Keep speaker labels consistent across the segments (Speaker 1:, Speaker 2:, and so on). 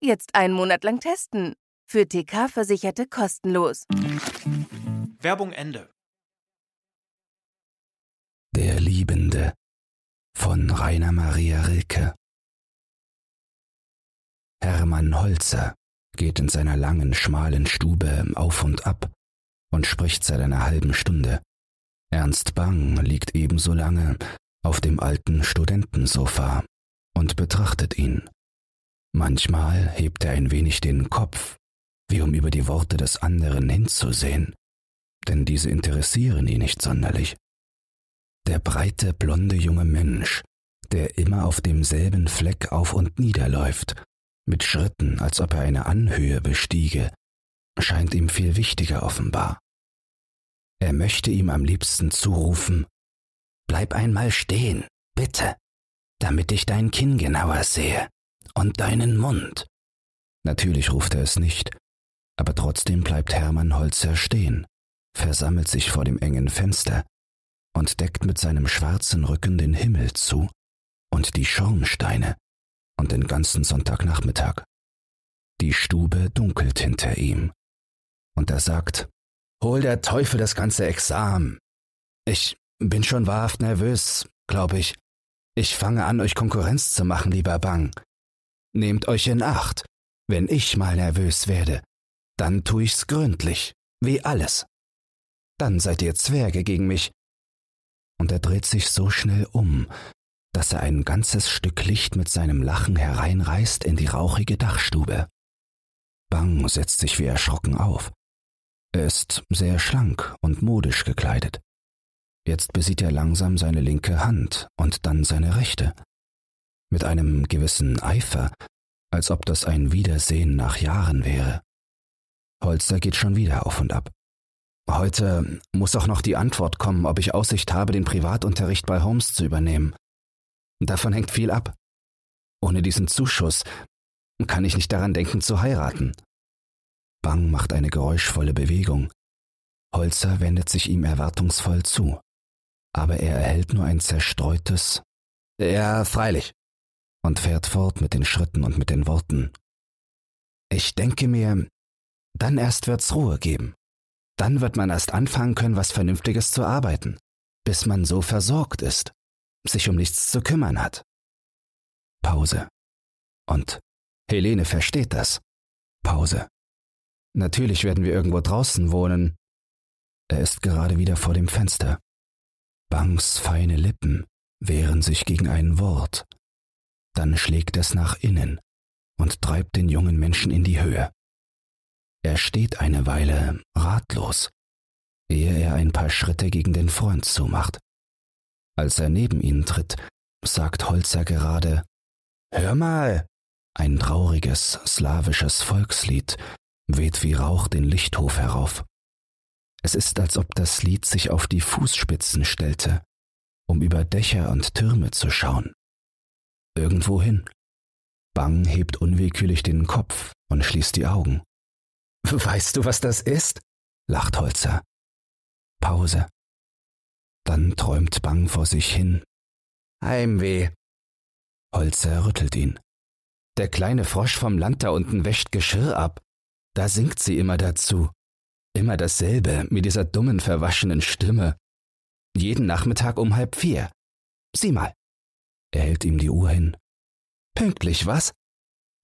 Speaker 1: Jetzt einen Monat lang testen. Für TK-Versicherte kostenlos.
Speaker 2: Werbung Ende.
Speaker 3: Der Liebende von Rainer Maria Rilke. Hermann Holzer geht in seiner langen, schmalen Stube auf und ab und spricht seit einer halben Stunde. Ernst Bang liegt ebenso lange auf dem alten Studentensofa und betrachtet ihn. Manchmal hebt er ein wenig den Kopf, wie um über die Worte des anderen hinzusehen, denn diese interessieren ihn nicht sonderlich. Der breite, blonde junge Mensch, der immer auf demselben Fleck auf und niederläuft, mit Schritten, als ob er eine Anhöhe bestiege, scheint ihm viel wichtiger offenbar. Er möchte ihm am liebsten zurufen Bleib einmal stehen, bitte, damit ich dein Kinn genauer sehe und deinen Mund. Natürlich ruft er es nicht, aber trotzdem bleibt Hermann Holzer stehen, versammelt sich vor dem engen Fenster und deckt mit seinem schwarzen Rücken den Himmel zu und die Schornsteine und den ganzen Sonntagnachmittag. Die Stube dunkelt hinter ihm. Und er sagt, Hol der Teufel das ganze Examen. Ich bin schon wahrhaft nervös, glaube ich. Ich fange an, euch Konkurrenz zu machen, lieber Bang. Nehmt euch in Acht. Wenn ich mal nervös werde, dann tu ich's gründlich, wie alles. Dann seid ihr Zwerge gegen mich. Und er dreht sich so schnell um, dass er ein ganzes Stück Licht mit seinem Lachen hereinreißt in die rauchige Dachstube. Bang setzt sich wie erschrocken auf. Er ist sehr schlank und modisch gekleidet. Jetzt besieht er langsam seine linke Hand und dann seine rechte. Mit einem gewissen Eifer, als ob das ein Wiedersehen nach Jahren wäre. Holzer geht schon wieder auf und ab. Heute muss auch noch die Antwort kommen, ob ich Aussicht habe, den Privatunterricht bei Holmes zu übernehmen. Davon hängt viel ab. Ohne diesen Zuschuss kann ich nicht daran denken zu heiraten. Bang macht eine geräuschvolle Bewegung. Holzer wendet sich ihm erwartungsvoll zu, aber er erhält nur ein zerstreutes Ja, freilich, und fährt fort mit den Schritten und mit den Worten. Ich denke mir, dann erst wird's Ruhe geben. Dann wird man erst anfangen können, was Vernünftiges zu arbeiten, bis man so versorgt ist, sich um nichts zu kümmern hat. Pause. Und Helene versteht das. Pause. Natürlich werden wir irgendwo draußen wohnen. Er ist gerade wieder vor dem Fenster. Bangs feine Lippen wehren sich gegen ein Wort. Dann schlägt es nach innen und treibt den jungen Menschen in die Höhe. Er steht eine Weile ratlos, ehe er ein paar Schritte gegen den Freund zumacht. Als er neben ihn tritt, sagt Holzer gerade Hör mal. Ein trauriges slawisches Volkslied weht wie Rauch den Lichthof herauf. Es ist, als ob das Lied sich auf die Fußspitzen stellte, um über Dächer und Türme zu schauen. Irgendwohin. Bang hebt unwillkürlich den Kopf und schließt die Augen. Weißt du, was das ist? lacht Holzer. Pause. Dann träumt Bang vor sich hin. Heimweh. Holzer rüttelt ihn. Der kleine Frosch vom Land da unten wäscht Geschirr ab. Da singt sie immer dazu. Immer dasselbe, mit dieser dummen, verwaschenen Stimme. Jeden Nachmittag um halb vier. Sieh mal. Er hält ihm die Uhr hin. Pünktlich, was?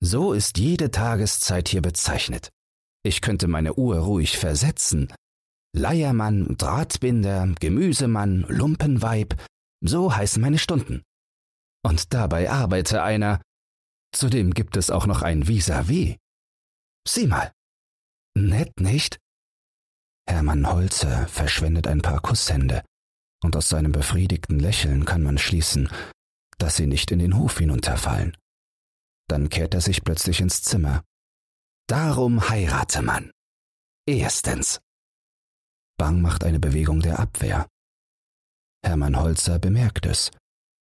Speaker 3: So ist jede Tageszeit hier bezeichnet. Ich könnte meine Uhr ruhig versetzen. Leiermann, Drahtbinder, Gemüsemann, Lumpenweib, so heißen meine Stunden. Und dabei arbeite einer. Zudem gibt es auch noch ein Vis-à-vis. -vis. Sieh mal. Nett, nicht? Hermann Holzer verschwendet ein paar Kusshände, und aus seinem befriedigten Lächeln kann man schließen, dass sie nicht in den Hof hinunterfallen. Dann kehrt er sich plötzlich ins Zimmer Darum heirate man. Erstens. Bang macht eine Bewegung der Abwehr. Hermann Holzer bemerkt es,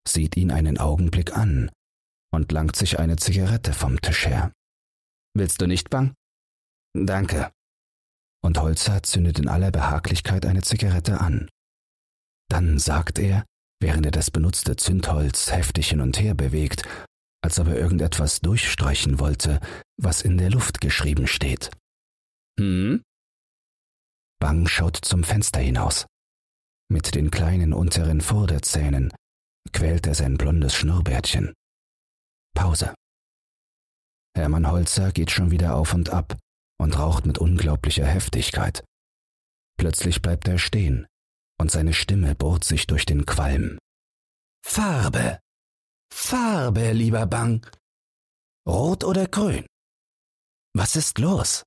Speaker 3: sieht ihn einen Augenblick an und langt sich eine Zigarette vom Tisch her. Willst du nicht, Bang? Danke. Und Holzer zündet in aller Behaglichkeit eine Zigarette an. Dann sagt er, während er das benutzte Zündholz heftig hin und her bewegt, als ob er irgendetwas durchstreichen wollte, was in der Luft geschrieben steht. Hm? Bang schaut zum Fenster hinaus. Mit den kleinen unteren Vorderzähnen quält er sein blondes Schnurrbärtchen. Pause. Hermann Holzer geht schon wieder auf und ab und raucht mit unglaublicher Heftigkeit. Plötzlich bleibt er stehen und seine Stimme bohrt sich durch den Qualm. Farbe. Farbe, lieber Bang. Rot oder grün? Was ist los?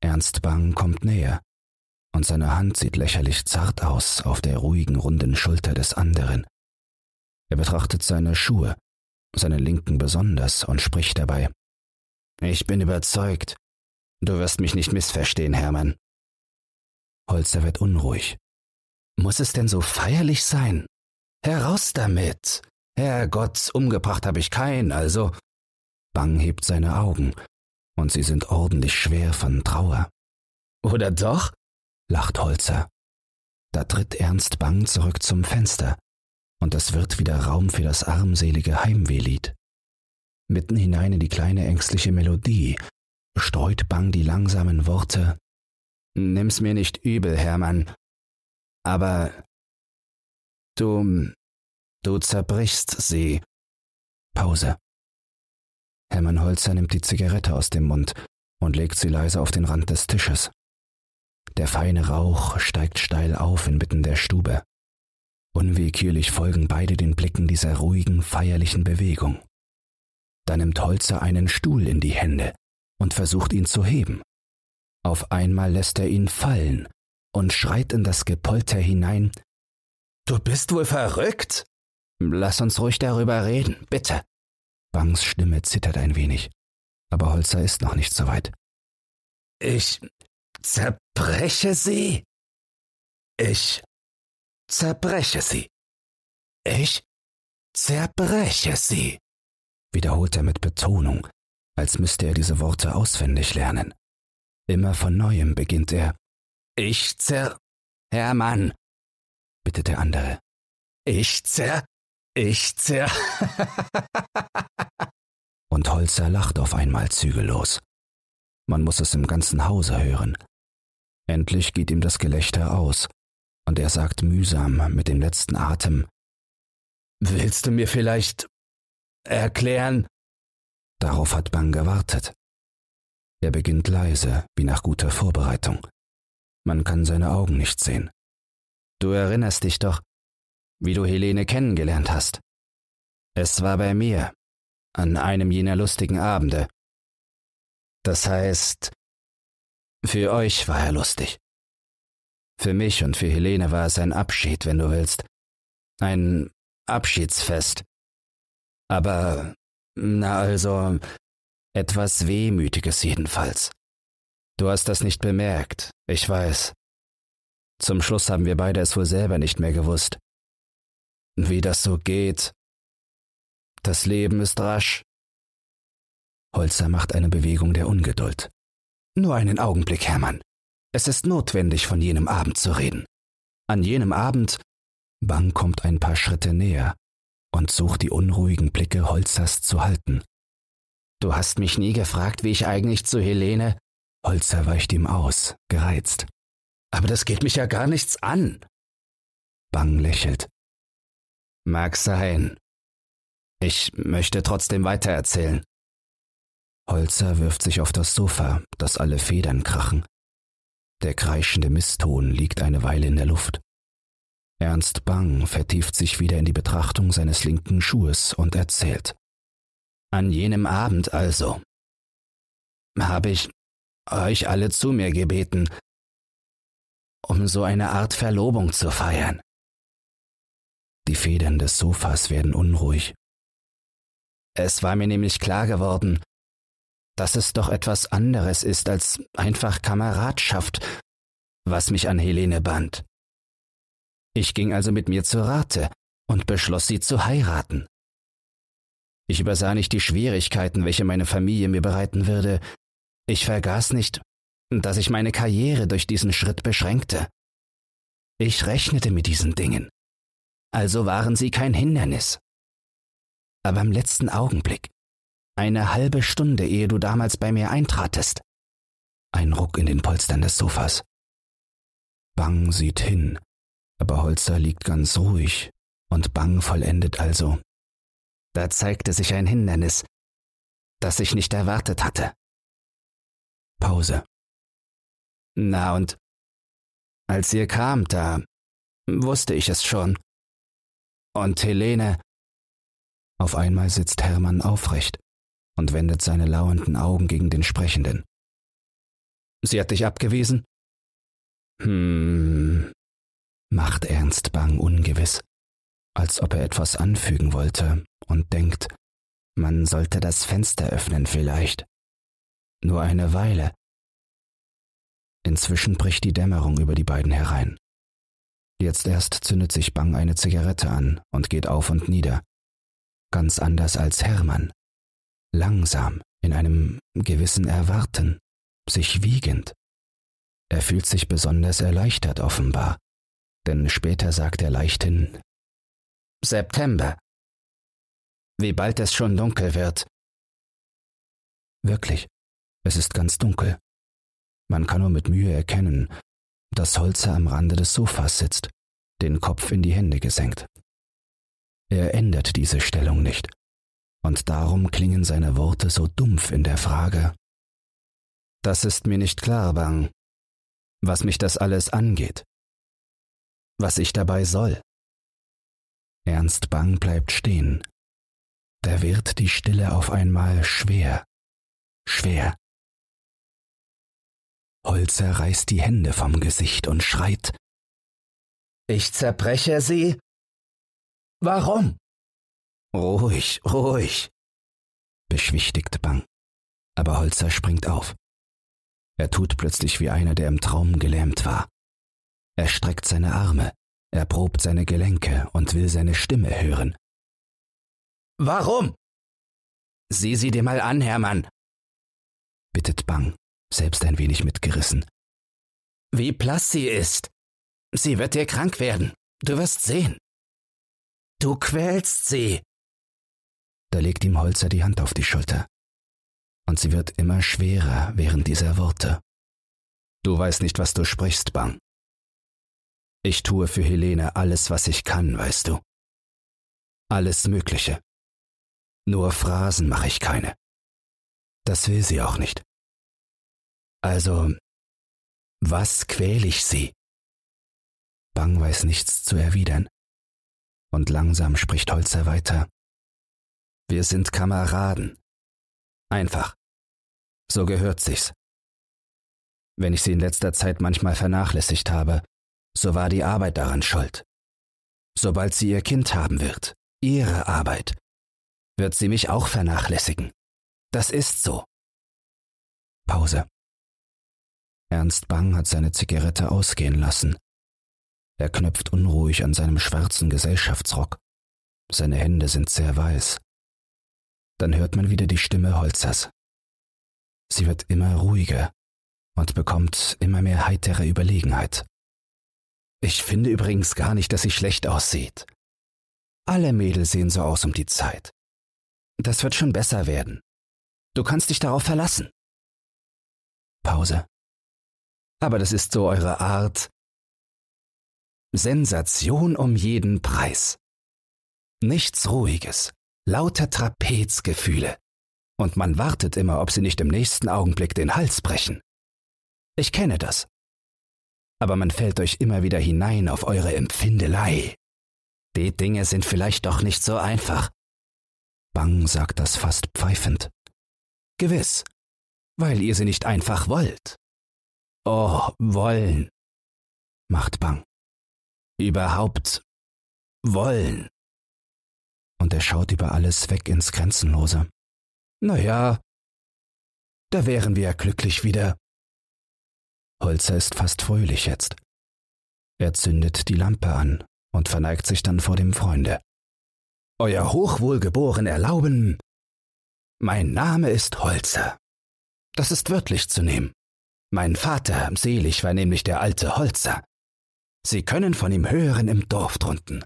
Speaker 3: Ernst Bang kommt näher, und seine Hand sieht lächerlich zart aus auf der ruhigen, runden Schulter des anderen. Er betrachtet seine Schuhe, seinen linken besonders, und spricht dabei. Ich bin überzeugt. Du wirst mich nicht missverstehen, Hermann. Holzer wird unruhig. Muss es denn so feierlich sein? Heraus damit! Herrgott, umgebracht habe ich keinen, also. Bang hebt seine Augen, und sie sind ordentlich schwer von Trauer. Oder doch? lacht Holzer. Da tritt Ernst Bang zurück zum Fenster, und es wird wieder Raum für das armselige Heimwehlied. Mitten hinein in die kleine ängstliche Melodie streut Bang die langsamen Worte Nimm's mir nicht übel, Hermann, aber du Du zerbrichst sie. Pause. Hermann Holzer nimmt die Zigarette aus dem Mund und legt sie leise auf den Rand des Tisches. Der feine Rauch steigt steil auf inmitten der Stube. Unwillkürlich folgen beide den Blicken dieser ruhigen, feierlichen Bewegung. Da nimmt Holzer einen Stuhl in die Hände und versucht ihn zu heben. Auf einmal lässt er ihn fallen und schreit in das Gepolter hinein Du bist wohl verrückt? Lass uns ruhig darüber reden, bitte. Bangs Stimme zittert ein wenig, aber Holzer ist noch nicht so weit. Ich zerbreche sie. Ich zerbreche sie. Ich zerbreche sie, wiederholt er mit Betonung, als müsste er diese Worte auswendig lernen. Immer von neuem beginnt er. Ich zer... Hermann, bittet der andere. Ich zer... Ich zer. Und Holzer lacht auf einmal zügellos. Man muss es im ganzen Hause hören. Endlich geht ihm das Gelächter aus, und er sagt mühsam mit dem letzten Atem Willst du mir vielleicht erklären? Darauf hat Bang gewartet. Er beginnt leise, wie nach guter Vorbereitung. Man kann seine Augen nicht sehen. Du erinnerst dich doch, wie du Helene kennengelernt hast. Es war bei mir, an einem jener lustigen Abende. Das heißt, für euch war er lustig. Für mich und für Helene war es ein Abschied, wenn du willst. Ein Abschiedsfest. Aber, na also, etwas Wehmütiges jedenfalls. Du hast das nicht bemerkt, ich weiß. Zum Schluss haben wir beide es wohl selber nicht mehr gewusst. Wie das so geht. Das Leben ist rasch. Holzer macht eine Bewegung der Ungeduld. Nur einen Augenblick, Hermann. Es ist notwendig, von jenem Abend zu reden. An jenem Abend, Bang kommt ein paar Schritte näher und sucht die unruhigen Blicke Holzers zu halten. Du hast mich nie gefragt, wie ich eigentlich zu Helene. Holzer weicht ihm aus, gereizt. Aber das geht mich ja gar nichts an. Bang lächelt. Mag sein. Ich möchte trotzdem weitererzählen. Holzer wirft sich auf das Sofa, das alle Federn krachen. Der kreischende Misston liegt eine Weile in der Luft. Ernst Bang vertieft sich wieder in die Betrachtung seines linken Schuhes und erzählt. An jenem Abend also habe ich euch alle zu mir gebeten, um so eine Art Verlobung zu feiern. Die Federn des Sofas werden unruhig. Es war mir nämlich klar geworden, dass es doch etwas anderes ist als einfach Kameradschaft, was mich an Helene band. Ich ging also mit mir zu Rate und beschloss, sie zu heiraten. Ich übersah nicht die Schwierigkeiten, welche meine Familie mir bereiten würde. Ich vergaß nicht, dass ich meine Karriere durch diesen Schritt beschränkte. Ich rechnete mit diesen Dingen. Also waren sie kein Hindernis. Aber im letzten Augenblick, eine halbe Stunde ehe du damals bei mir eintratest, ein Ruck in den Polstern des Sofas. Bang sieht hin, aber Holzer liegt ganz ruhig und Bang vollendet also. Da zeigte sich ein Hindernis, das ich nicht erwartet hatte. Pause. Na und als ihr kamt, da wusste ich es schon. Und Helene. Auf einmal sitzt Hermann aufrecht und wendet seine lauernden Augen gegen den Sprechenden. Sie hat dich abgewiesen? Hm, macht Ernst Bang ungewiss, als ob er etwas anfügen wollte und denkt, man sollte das Fenster öffnen vielleicht. Nur eine Weile. Inzwischen bricht die Dämmerung über die beiden herein. Jetzt erst zündet sich Bang eine Zigarette an und geht auf und nieder. Ganz anders als Hermann. Langsam, in einem gewissen Erwarten, sich wiegend. Er fühlt sich besonders erleichtert offenbar, denn später sagt er leichthin September. Wie bald es schon dunkel wird. Wirklich, es ist ganz dunkel. Man kann nur mit Mühe erkennen, dass Holzer am Rande des Sofas sitzt, den Kopf in die Hände gesenkt. Er ändert diese Stellung nicht, und darum klingen seine Worte so dumpf in der Frage. Das ist mir nicht klar, Bang, was mich das alles angeht, was ich dabei soll. Ernst Bang bleibt stehen. Da wird die Stille auf einmal schwer, schwer. Holzer reißt die Hände vom Gesicht und schreit. Ich zerbreche sie? Warum? Ruhig, ruhig, beschwichtigt Bang. Aber Holzer springt auf. Er tut plötzlich wie einer, der im Traum gelähmt war. Er streckt seine Arme, er probt seine Gelenke und will seine Stimme hören. Warum? Sieh sie dir mal an, Hermann, bittet Bang, selbst ein wenig mitgerissen. Wie blass sie ist. Sie wird dir krank werden. Du wirst sehen. Du quälst sie. Da legt ihm Holzer die Hand auf die Schulter und sie wird immer schwerer während dieser Worte. Du weißt nicht, was du sprichst, Bang. Ich tue für Helene alles, was ich kann, weißt du. Alles Mögliche. Nur Phrasen mache ich keine. Das will sie auch nicht. Also, was quäl ich sie? Bang weiß nichts zu erwidern. Und langsam spricht Holzer weiter. Wir sind Kameraden. Einfach. So gehört sich's. Wenn ich sie in letzter Zeit manchmal vernachlässigt habe, so war die Arbeit daran schuld. Sobald sie ihr Kind haben wird, ihre Arbeit, wird sie mich auch vernachlässigen. Das ist so. Pause. Ernst Bang hat seine Zigarette ausgehen lassen. Er knöpft unruhig an seinem schwarzen Gesellschaftsrock. Seine Hände sind sehr weiß. Dann hört man wieder die Stimme Holzers. Sie wird immer ruhiger und bekommt immer mehr heitere Überlegenheit. Ich finde übrigens gar nicht, dass sie schlecht aussieht. Alle Mädels sehen so aus um die Zeit. Das wird schon besser werden. Du kannst dich darauf verlassen. Pause. Aber das ist so eure Art. Sensation um jeden Preis. Nichts Ruhiges, lauter Trapezgefühle und man wartet immer, ob sie nicht im nächsten Augenblick den Hals brechen. Ich kenne das. Aber man fällt euch immer wieder hinein auf eure Empfindelei. Die Dinge sind vielleicht doch nicht so einfach. Bang sagt das fast pfeifend. Gewiss, weil ihr sie nicht einfach wollt. Oh, wollen, macht Bang. Überhaupt wollen. Und er schaut über alles weg ins Grenzenlose. Naja, da wären wir ja glücklich wieder. Holzer ist fast fröhlich jetzt. Er zündet die Lampe an und verneigt sich dann vor dem Freunde. Euer Hochwohlgeboren erlauben, mein Name ist Holzer. Das ist wörtlich zu nehmen. Mein Vater, selig, war nämlich der alte Holzer. Sie können von ihm hören im Dorf drunten.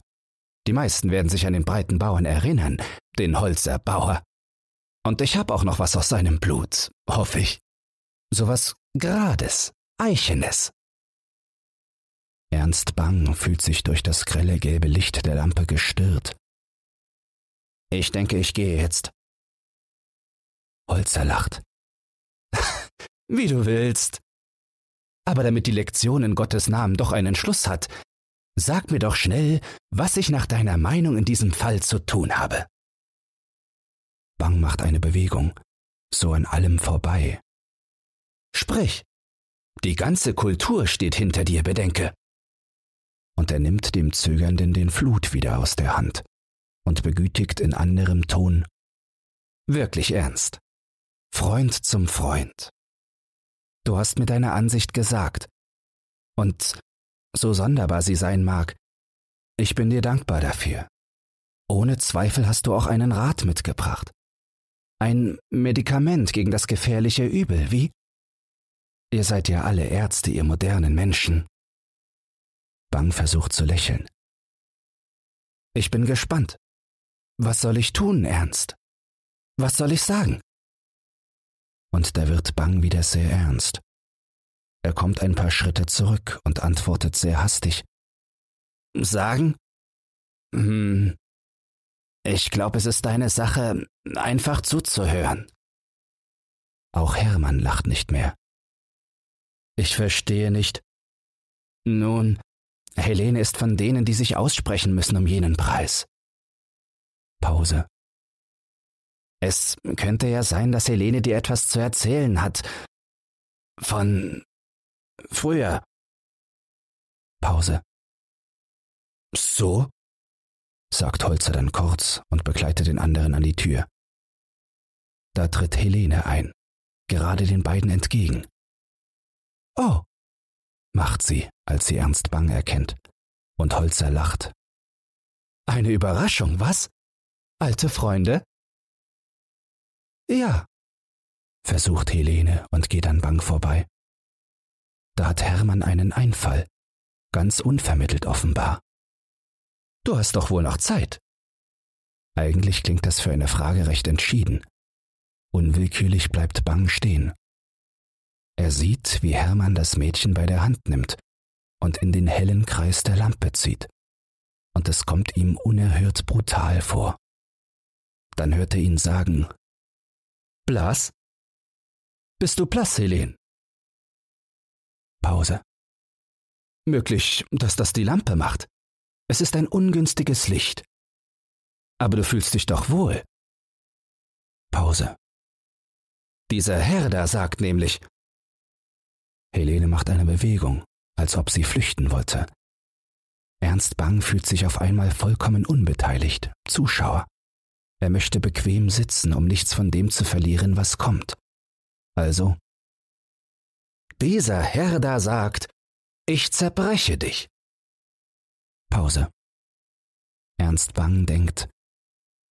Speaker 3: Die meisten werden sich an den breiten Bauern erinnern, den Holzer Bauer. Und ich hab auch noch was aus seinem Blut, hoffe ich. So was Grades, Eichenes. Ernst Bang fühlt sich durch das grelle gelbe Licht der Lampe gestört. Ich denke, ich gehe jetzt. Holzer lacht. Wie du willst. Aber damit die Lektion in Gottes Namen doch einen Schluss hat, sag mir doch schnell, was ich nach deiner Meinung in diesem Fall zu tun habe. Bang macht eine Bewegung, so an allem vorbei. Sprich. Die ganze Kultur steht hinter dir, bedenke. Und er nimmt dem Zögernden den Flut wieder aus der Hand und begütigt in anderem Ton. Wirklich ernst. Freund zum Freund. Du hast mir deine Ansicht gesagt. Und so sonderbar sie sein mag, ich bin dir dankbar dafür. Ohne Zweifel hast du auch einen Rat mitgebracht. Ein Medikament gegen das gefährliche Übel, wie? Ihr seid ja alle Ärzte, ihr modernen Menschen. Bang versucht zu lächeln. Ich bin gespannt. Was soll ich tun, Ernst? Was soll ich sagen? Und da wird Bang wieder sehr ernst. Er kommt ein paar Schritte zurück und antwortet sehr hastig. Sagen? Hm. Ich glaube, es ist deine Sache, einfach zuzuhören. Auch Hermann lacht nicht mehr. Ich verstehe nicht. Nun, Helene ist von denen, die sich aussprechen müssen um jenen Preis. Pause. Es könnte ja sein, dass Helene dir etwas zu erzählen hat. Von früher. Pause. So? sagt Holzer dann kurz und begleitet den anderen an die Tür. Da tritt Helene ein, gerade den beiden entgegen. Oh, macht sie, als sie Ernst Bang erkennt, und Holzer lacht. Eine Überraschung, was? Alte Freunde? Ja, versucht Helene und geht an Bang vorbei. Da hat Hermann einen Einfall, ganz unvermittelt offenbar. Du hast doch wohl noch Zeit. Eigentlich klingt das für eine Frage recht entschieden. Unwillkürlich bleibt Bang stehen. Er sieht, wie Hermann das Mädchen bei der Hand nimmt und in den hellen Kreis der Lampe zieht. Und es kommt ihm unerhört brutal vor. Dann hört er ihn sagen, Blass? Bist du blass, Helen? Pause. Möglich, dass das die Lampe macht. Es ist ein ungünstiges Licht. Aber du fühlst dich doch wohl. Pause. Dieser Herr da sagt nämlich. Helene macht eine Bewegung, als ob sie flüchten wollte. Ernst Bang fühlt sich auf einmal vollkommen unbeteiligt, Zuschauer. Er möchte bequem sitzen, um nichts von dem zu verlieren, was kommt. Also, dieser Herr da sagt, ich zerbreche dich. Pause. Ernst Bang denkt,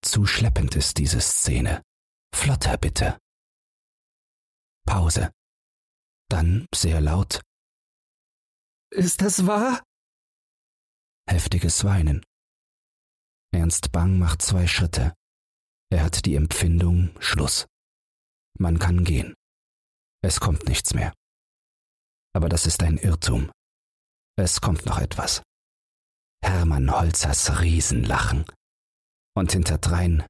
Speaker 3: zu schleppend ist diese Szene. Flotter bitte. Pause. Dann sehr laut. Ist das wahr? Heftiges Weinen. Ernst Bang macht zwei Schritte. Er hat die Empfindung Schluss. Man kann gehen. Es kommt nichts mehr. Aber das ist ein Irrtum. Es kommt noch etwas. Hermann Holzers Riesenlachen. Und hinterdrein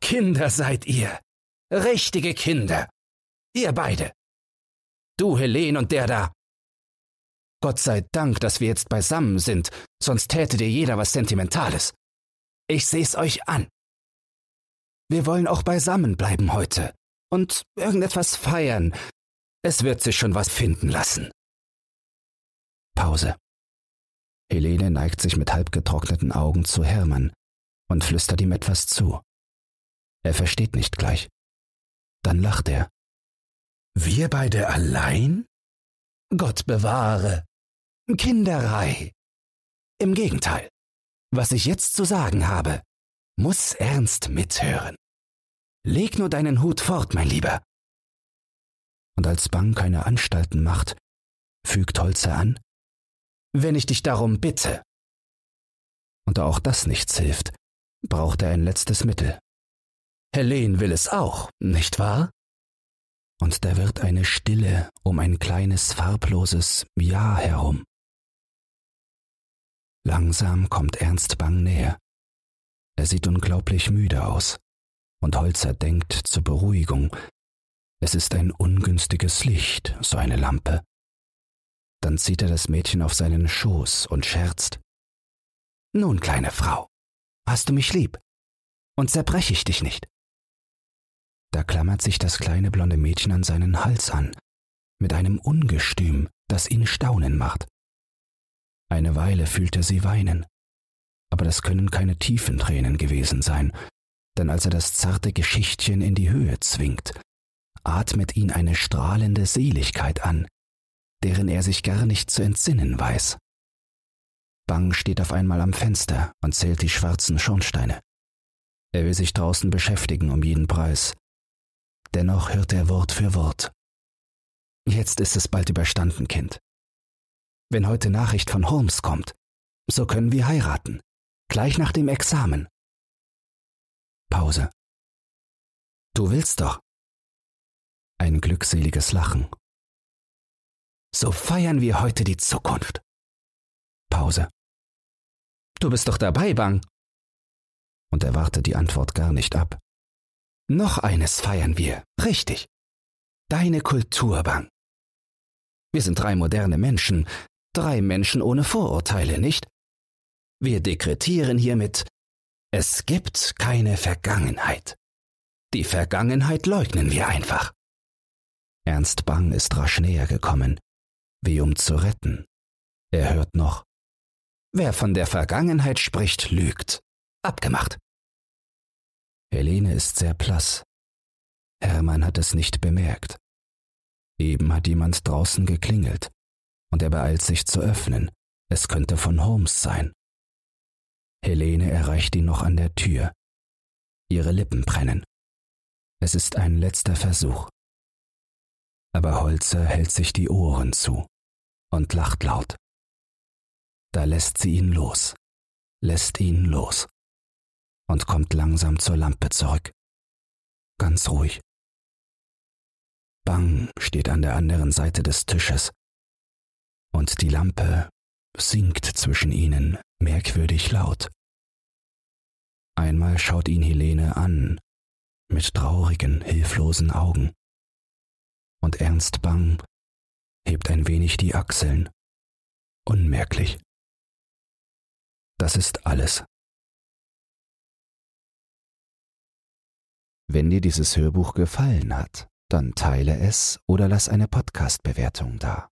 Speaker 3: Kinder seid ihr. Richtige Kinder. Ihr beide. Du, Helen und der da. Gott sei Dank, dass wir jetzt beisammen sind, sonst täte dir jeder was Sentimentales. Ich seh's euch an. Wir wollen auch beisammen bleiben heute und irgendetwas feiern. Es wird sich schon was finden lassen. Pause. Helene neigt sich mit halbgetrockneten Augen zu Hermann und flüstert ihm etwas zu. Er versteht nicht gleich. Dann lacht er, Wir beide allein? Gott bewahre. Kinderei. Im Gegenteil. Was ich jetzt zu sagen habe, muss Ernst mithören. Leg nur deinen Hut fort, mein Lieber. Und als Bang keine Anstalten macht, fügt Holzer an, wenn ich dich darum bitte. Und da auch das nichts hilft, braucht er ein letztes Mittel. Helene will es auch, nicht wahr? Und da wird eine Stille um ein kleines farbloses Ja herum. Langsam kommt Ernst Bang näher. Er sieht unglaublich müde aus, und Holzer denkt zur Beruhigung, es ist ein ungünstiges Licht, so eine Lampe. Dann zieht er das Mädchen auf seinen Schoß und scherzt. Nun, kleine Frau, hast du mich lieb? Und zerbreche ich dich nicht? Da klammert sich das kleine blonde Mädchen an seinen Hals an, mit einem Ungestüm, das ihn staunen macht. Eine Weile fühlt er sie weinen, aber das können keine tiefen Tränen gewesen sein, denn als er das zarte Geschichtchen in die Höhe zwingt, atmet ihn eine strahlende Seligkeit an, deren er sich gar nicht zu entsinnen weiß. Bang steht auf einmal am Fenster und zählt die schwarzen Schornsteine. Er will sich draußen beschäftigen um jeden Preis. Dennoch hört er Wort für Wort. Jetzt ist es bald überstanden, Kind. Wenn heute Nachricht von Holmes kommt, so können wir heiraten. Gleich nach dem Examen. Pause. Du willst doch. Ein glückseliges Lachen. So feiern wir heute die Zukunft. Pause. Du bist doch dabei, Bang. Und er wartet die Antwort gar nicht ab. Noch eines feiern wir, richtig. Deine Kultur, Bang. Wir sind drei moderne Menschen, drei Menschen ohne Vorurteile, nicht? Wir dekretieren hiermit, es gibt keine Vergangenheit. Die Vergangenheit leugnen wir einfach. Ernst Bang ist rasch näher gekommen, wie um zu retten. Er hört noch. Wer von der Vergangenheit spricht, lügt. Abgemacht. Helene ist sehr blass. Hermann hat es nicht bemerkt. Eben hat jemand draußen geklingelt, und er beeilt sich zu öffnen. Es könnte von Holmes sein. Helene erreicht ihn noch an der Tür. Ihre Lippen brennen. Es ist ein letzter Versuch. Aber Holzer hält sich die Ohren zu und lacht laut. Da lässt sie ihn los, lässt ihn los und kommt langsam zur Lampe zurück. Ganz ruhig. Bang steht an der anderen Seite des Tisches und die Lampe singt zwischen ihnen merkwürdig laut. Einmal schaut ihn Helene an, mit traurigen, hilflosen Augen. Und Ernst Bang hebt ein wenig die Achseln. Unmerklich. Das ist alles. Wenn dir dieses Hörbuch gefallen hat, dann teile es oder lass eine Podcast-Bewertung da.